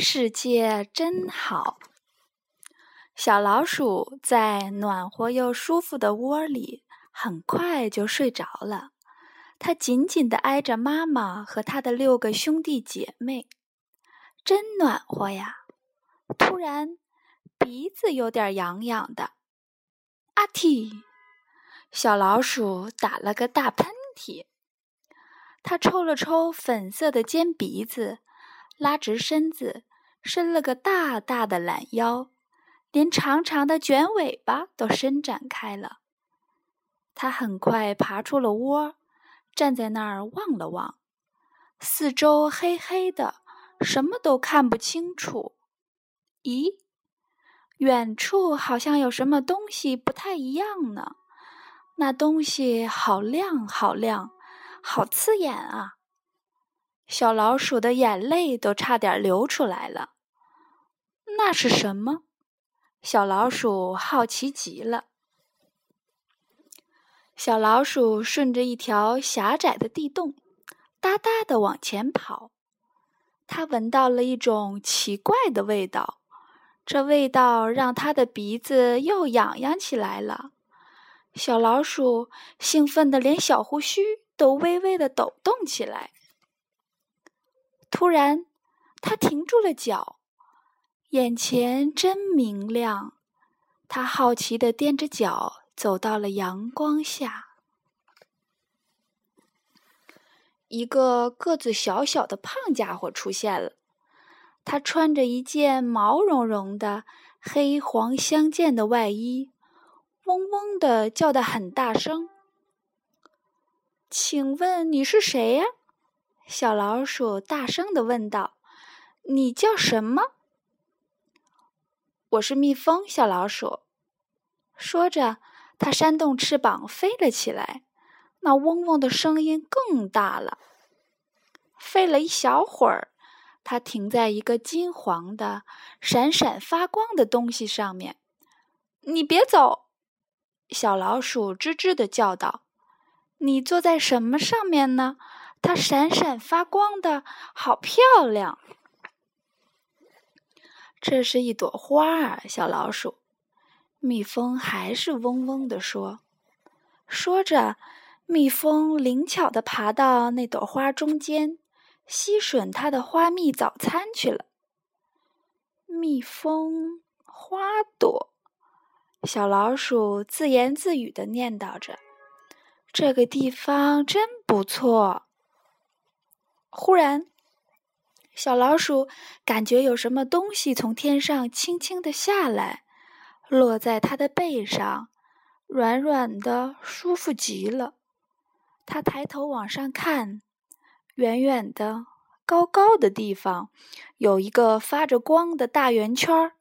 世界真好。小老鼠在暖和又舒服的窝里，很快就睡着了。它紧紧地挨着妈妈和它的六个兄弟姐妹，真暖和呀！突然，鼻子有点痒痒的。阿嚏！小老鼠打了个大喷嚏。它抽了抽粉色的尖鼻子，拉直身子，伸了个大大的懒腰。连长长的卷尾巴都伸展开了。它很快爬出了窝，站在那儿望了望，四周黑黑的，什么都看不清楚。咦，远处好像有什么东西不太一样呢？那东西好亮，好亮，好刺眼啊！小老鼠的眼泪都差点流出来了。那是什么？小老鼠好奇极了。小老鼠顺着一条狭窄的地洞，哒哒地往前跑。它闻到了一种奇怪的味道，这味道让它的鼻子又痒痒起来了。小老鼠兴奋的连小胡须都微微的抖动起来。突然，他停住了脚。眼前真明亮，他好奇地踮着脚走到了阳光下。一个个子小小的胖家伙出现了，他穿着一件毛茸茸的黑黄相间的外衣，嗡嗡的叫得很大声。请问你是谁呀？小老鼠大声的问道：“你叫什么？”我是蜜蜂小老鼠，说着，它扇动翅膀飞了起来，那嗡嗡的声音更大了。飞了一小会儿，它停在一个金黄的、闪闪发光的东西上面。“你别走！”小老鼠吱吱的叫道。“你坐在什么上面呢？它闪闪发光的，好漂亮。”这是一朵花儿，小老鼠。蜜蜂还是嗡嗡地说。说着，蜜蜂灵巧地爬到那朵花中间，吸吮它的花蜜早餐去了。蜜蜂花朵，小老鼠自言自语地念叨着：“这个地方真不错。”忽然，小老鼠感觉有什么东西从天上轻轻地下来，落在它的背上，软软的，舒服极了。它抬头往上看，远远的、高高的地方有一个发着光的大圆圈儿，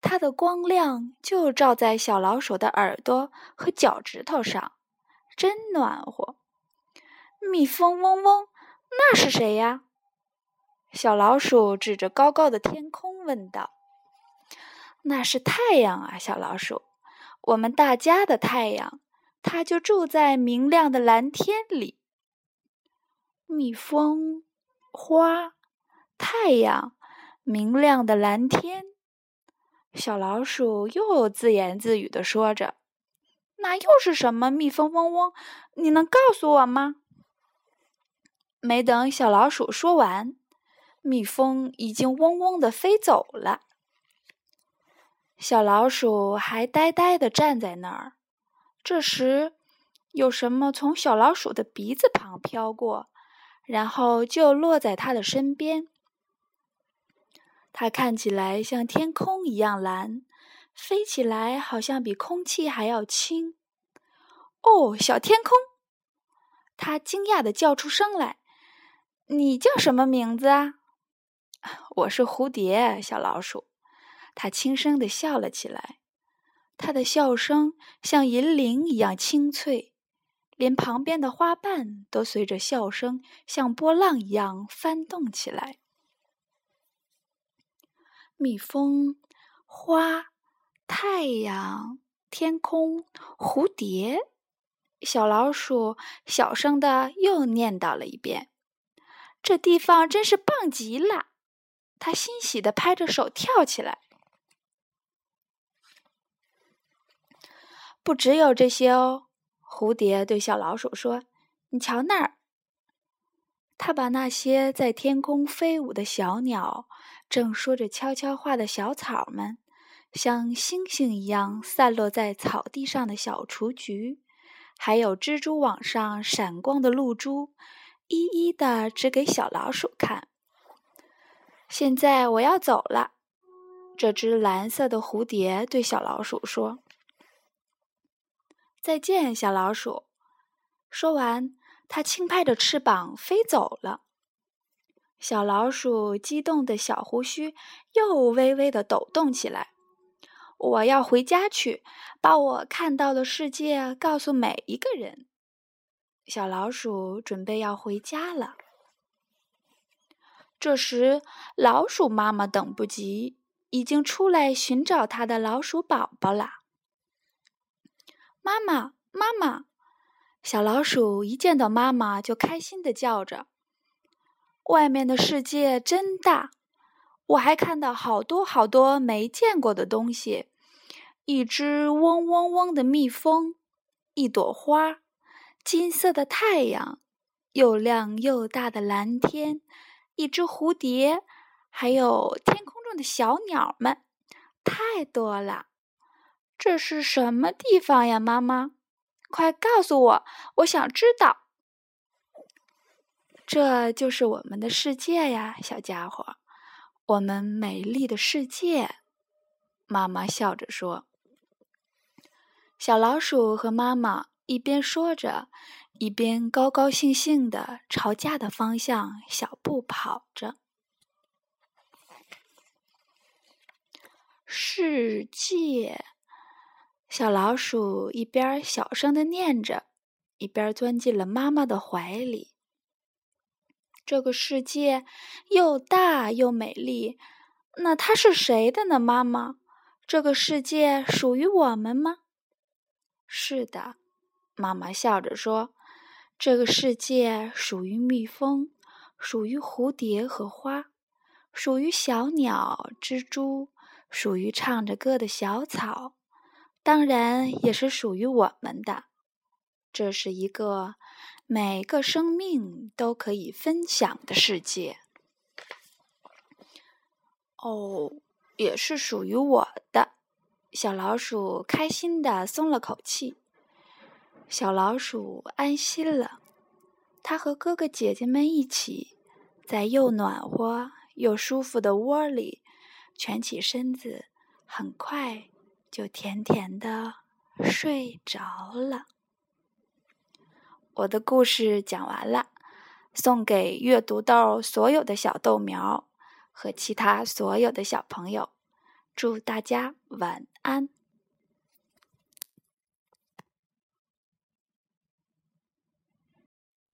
它的光亮就照在小老鼠的耳朵和脚趾头上，真暖和。蜜蜂嗡嗡，那是谁呀？小老鼠指着高高的天空问道：“那是太阳啊，小老鼠，我们大家的太阳，它就住在明亮的蓝天里。”蜜蜂、花、太阳、明亮的蓝天，小老鼠又自言自语的说着：“那又是什么？”蜜蜂嗡嗡，你能告诉我吗？没等小老鼠说完。蜜蜂已经嗡嗡的飞走了，小老鼠还呆呆的站在那儿。这时，有什么从小老鼠的鼻子旁飘过，然后就落在它的身边。它看起来像天空一样蓝，飞起来好像比空气还要轻。哦，小天空！它惊讶的叫出声来：“你叫什么名字啊？”我是蝴蝶，小老鼠。它轻声地笑了起来，它的笑声像银铃一样清脆，连旁边的花瓣都随着笑声像波浪一样翻动起来。蜜蜂、花、太阳、天空、蝴蝶，小老鼠小声的又念叨了一遍：“这地方真是棒极了。”他欣喜地拍着手跳起来。不只有这些哦，蝴蝶对小老鼠说：“你瞧那儿。”他把那些在天空飞舞的小鸟，正说着悄悄话的小草们，像星星一样散落在草地上的小雏菊，还有蜘蛛网上闪光的露珠，一一的指给小老鼠看。现在我要走了，这只蓝色的蝴蝶对小老鼠说。再见，小老鼠。说完，它轻拍着翅膀飞走了。小老鼠激动的小胡须又微微的抖动起来。我要回家去，把我看到的世界告诉每一个人。小老鼠准备要回家了。这时，老鼠妈妈等不及，已经出来寻找它的老鼠宝宝了。妈妈，妈妈！小老鼠一见到妈妈就开心的叫着。外面的世界真大，我还看到好多好多没见过的东西：一只嗡嗡嗡的蜜蜂，一朵花，金色的太阳，又亮又大的蓝天，一只蝴蝶，还有天空中的小鸟们，太多了。这是什么地方呀，妈妈？快告诉我，我想知道。这就是我们的世界呀，小家伙，我们美丽的世界。妈妈笑着说。小老鼠和妈妈一边说着，一边高高兴兴的朝家的方向小步跑着。世界。小老鼠一边小声的念着，一边钻进了妈妈的怀里。这个世界又大又美丽，那它是谁的呢？妈妈，这个世界属于我们吗？是的，妈妈笑着说：“这个世界属于蜜蜂，属于蝴蝶和花，属于小鸟、蜘蛛，属于唱着歌的小草。”当然也是属于我们的。这是一个每个生命都可以分享的世界。哦，也是属于我的。小老鼠开心的松了口气。小老鼠安心了。它和哥哥姐姐们一起，在又暖和又舒服的窝里蜷起身子，很快。就甜甜的睡着了。我的故事讲完了，送给阅读豆所有的小豆苗和其他所有的小朋友，祝大家晚安。